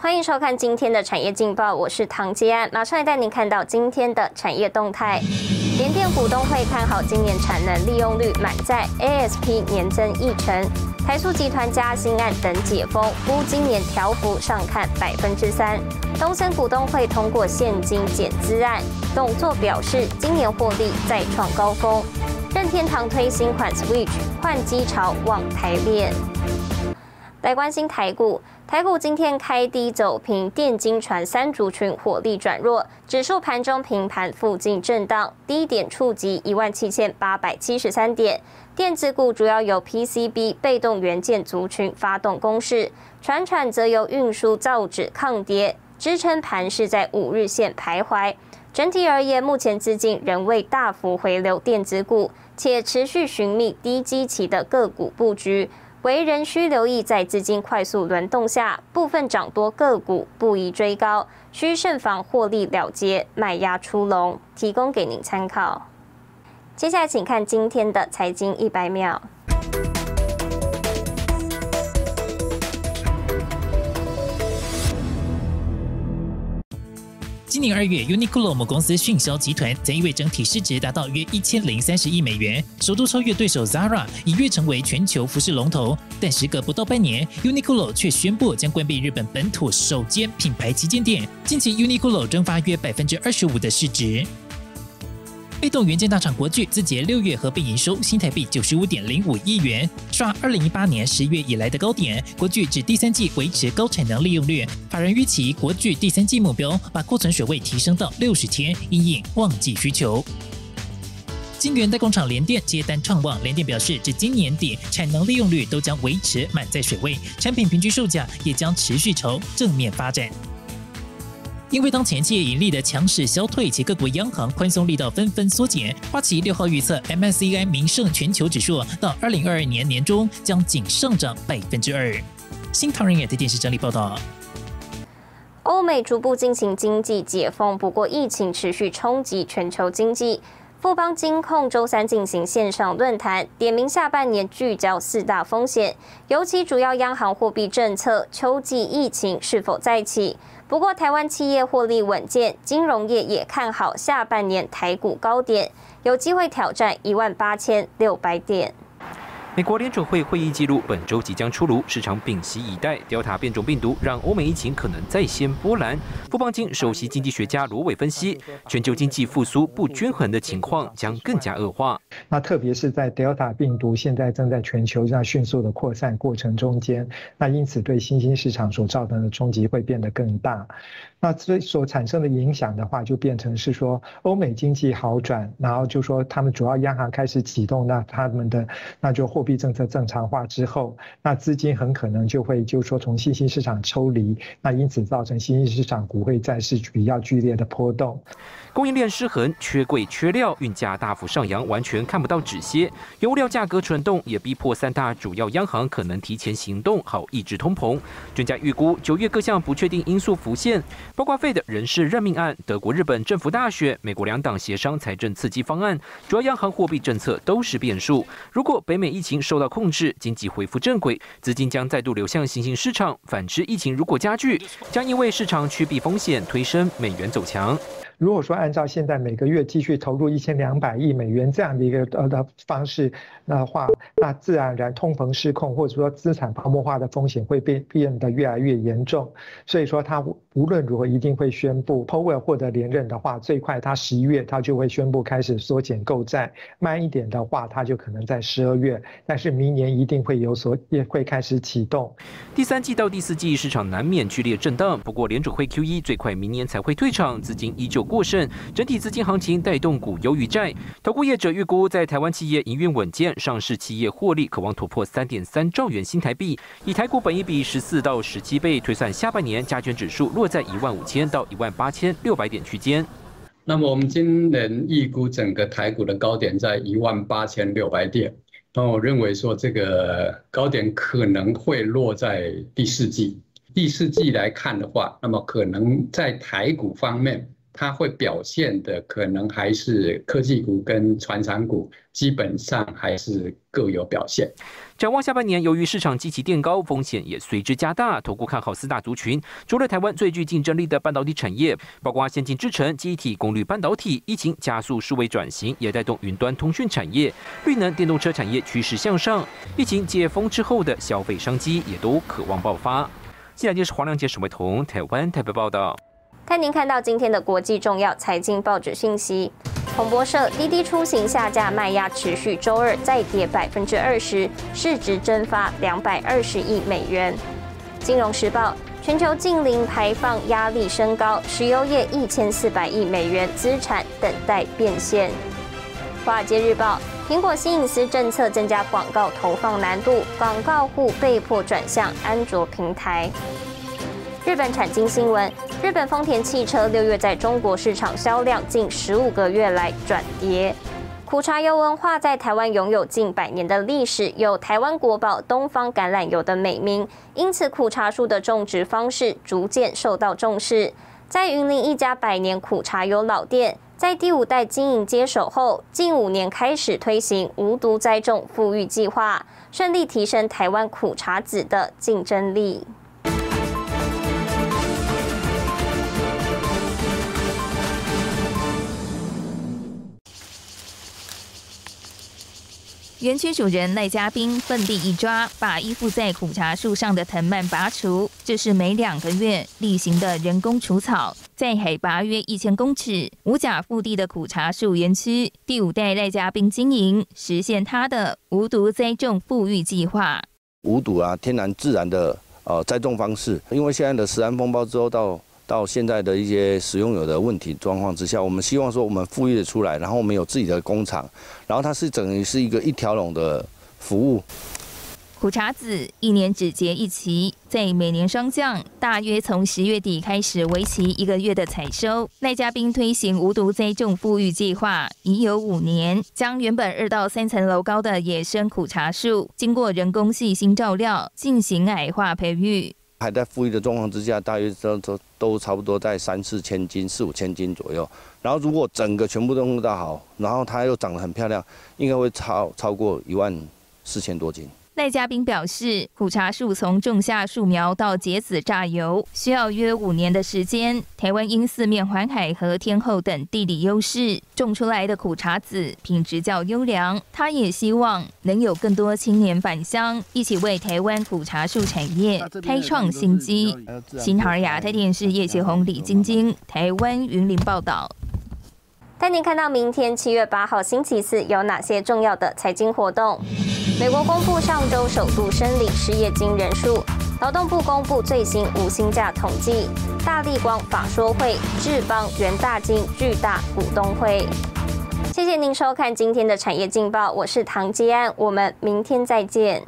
欢迎收看今天的产业劲报，我是唐杰安，马上来带您看到今天的产业动态。联电股东会看好今年产能利用率满载，ASP 年增一成。台塑集团加薪案等解封，估今年调幅上看百分之三。东森股东会通过现金减资案，动作表示今年获利再创高峰。任天堂推新款 Switch 换机潮望台链。来关心台股。台股今天开低走平，电金传三族群火力转弱，指数盘中平盘附近震荡，低点触及一万七千八百七十三点。电子股主要由 PCB 被动元件族群发动攻势，船产则由运输造纸抗跌，支撑盘势在五日线徘徊。整体而言，目前资金仍未大幅回流电子股，且持续寻觅低基期的个股布局。为人需留意，在资金快速轮动下，部分涨多个股不宜追高，需慎防获利了结卖压出笼，提供给您参考。接下来，请看今天的财经一百秒。今年二月，Uniqlo 母公司迅销集团在一位整体市值达到约一千零三十亿美元，首度超越对手 Zara，一跃成为全球服饰龙头。但时隔不到半年，Uniqlo 却宣布将关闭日本本土首间品牌旗舰店，近期 Uniqlo 蒸发约百分之二十五的市值。被动元件大厂国巨自节六月合并营收新台币九十五点零五亿元，刷二零一八年十月以来的高点。国巨指第三季维持高产能利用率，法人预期国巨第三季目标把库存水位提升到六十天，因应旺季需求。晶圆代工厂联电接单创旺，联电表示，至今年底产能利用率都将维持满载水位，产品平均售价也将持续朝正面发展。因为当前企业盈利的强势消退，及各国央行宽松力道纷纷缩减，花旗六号预测 MSCI 名胜全球指数到二零二二年年中将仅上涨百分之二。新唐人也在电视整理报道。欧美逐步进行经济解封，不过疫情持续冲击全球经济。富邦金控周三进行线上论坛，点名下半年聚焦四大风险，尤其主要央行货币政策、秋季疫情是否再起。不过，台湾企业获利稳健，金融业也看好下半年台股高点，有机会挑战一万八千六百点。美国联准会会议记录本周即将出炉，市场屏息以待。Delta 变种病毒让欧美疫情可能再掀波澜。富邦金首席经济学家罗伟分析，全球经济复苏不均衡的情况将更加恶化。那特别是在 Delta 病毒现在正在全球上迅速的扩散过程中间，那因此对新兴市场所造成的冲击会变得更大。那所所产生的影响的话，就变成是说欧美经济好转，然后就说他们主要央行开始启动那他们的那就货币政策正常化之后，那资金很可能就会就说从新兴市场抽离，那因此造成新兴市场股会再是比较剧烈的波动。供应链失衡，缺柜缺料，运价大幅上扬，完全看不到止歇。油料价格蠢动，也逼迫三大主要央行可能提前行动，好抑制通膨。专家预估，九月各项不确定因素浮现，包括费的人事任命案、德国、日本政府大选、美国两党协商财政刺激方案，主要央行货币政策都是变数。如果北美疫情受到控制，经济恢复正轨，资金将再度流向新兴市场。反之，疫情如果加剧，将因为市场趋避风险，推升美元走强。如果说按照现在每个月继续投入一千两百亿美元这样的一个呃的方式的话，那自然而然通膨失控或者说资产泡沫化的风险会变变得越来越严重。所以说他无论如何一定会宣布，Powell 获得连任的话，最快他十一月他就会宣布开始缩减购债，慢一点的话他就可能在十二月，但是明年一定会有所也会开始启动。第三季到第四季市场难免剧烈震荡，不过联储会 QE 最快明年才会退场，资金依旧。过剩，整体资金行情带动股优于债。投顾业者预估，在台湾企业营运稳健，上市企业获利渴望突破三点三兆元新台币。以台股本一比十四到十七倍推算，下半年加权指数落在一万五千到一万八千六百点区间。那么我们今年预估整个台股的高点在一万八千六百点。那我认为说这个高点可能会落在第四季。第四季来看的话，那么可能在台股方面。它会表现的可能还是科技股跟传产股，基本上还是各有表现。展望下半年，由于市场积极垫高，风险也随之加大。投顾看好四大族群，除了台湾最具竞争力的半导体产业，包括先进制程、机体、功率半导体，疫情加速数位转型，也带动云端通讯产业、绿能电动车产业趋势向上。疫情解封之后的消费商机也都渴望爆发。接下来就是黄亮杰、沈伟彤台湾台北报道。带您看到今天的国际重要财经报纸信息。彭博社：滴滴出行下架卖压持续，周二再跌百分之二十，市值蒸发两百二十亿美元。金融时报：全球近零排放压力升高，石油业一千四百亿美元资产等待变现。华尔街日报：苹果新隐私政策增加广告投放难度，广告户被迫转向安卓平台。日本产经新闻：日本丰田汽车六月在中国市场销量近十五个月来转跌。苦茶油文化在台湾拥有近百年的历史，有“台湾国宝”东方橄榄油的美名，因此苦茶树的种植方式逐渐受到重视。在云林一家百年苦茶油老店，在第五代经营接手后，近五年开始推行无毒栽种富裕计划，顺利提升台湾苦茶籽的竞争力。园区主人赖家斌奋力一抓，把依附在苦茶树上的藤蔓拔除。这是每两个月例行的人工除草。在海拔约一千公尺、无甲腹地的苦茶树园区，第五代赖家斌经营，实现他的无毒栽种富裕计划。无毒啊，天然自然的呃栽种方式。因为现在的食安风暴之后到。到现在的一些使用有的问题状况之下，我们希望说我们富裕的出来，然后我们有自己的工厂，然后它是等于是一个一条龙的服务。苦茶籽一年只结一期，在每年霜降，大约从十月底开始，为期一个月的采收。赖嘉宾推行无毒栽种富裕计划已有五年，将原本二到三层楼高的野生苦茶树，经过人工细心照料，进行矮化培育。还在富裕的状况之下，大约都都都差不多在三四千斤、四五千斤左右。然后如果整个全部都弄到好，然后它又长得很漂亮，应该会超超过一万四千多斤。赖嘉宾表示，苦茶树从种下树苗到结籽榨油，需要约五年的时间。台湾因四面环海和天后等地理优势，种出来的苦茶籽品质较优良。他也希望能有更多青年返乡，一起为台湾苦茶树产业开创新机。新海亚太电视叶启宏、李晶晶，台湾云林报道。带您看到明天七月八号星期四有哪些重要的财经活动。美国公布上周首度申领失业金人数，劳动部公布最新无薪假统计，大立光法说会、智邦、元大金巨大股东会。谢谢您收看今天的产业劲报，我是唐吉安，我们明天再见。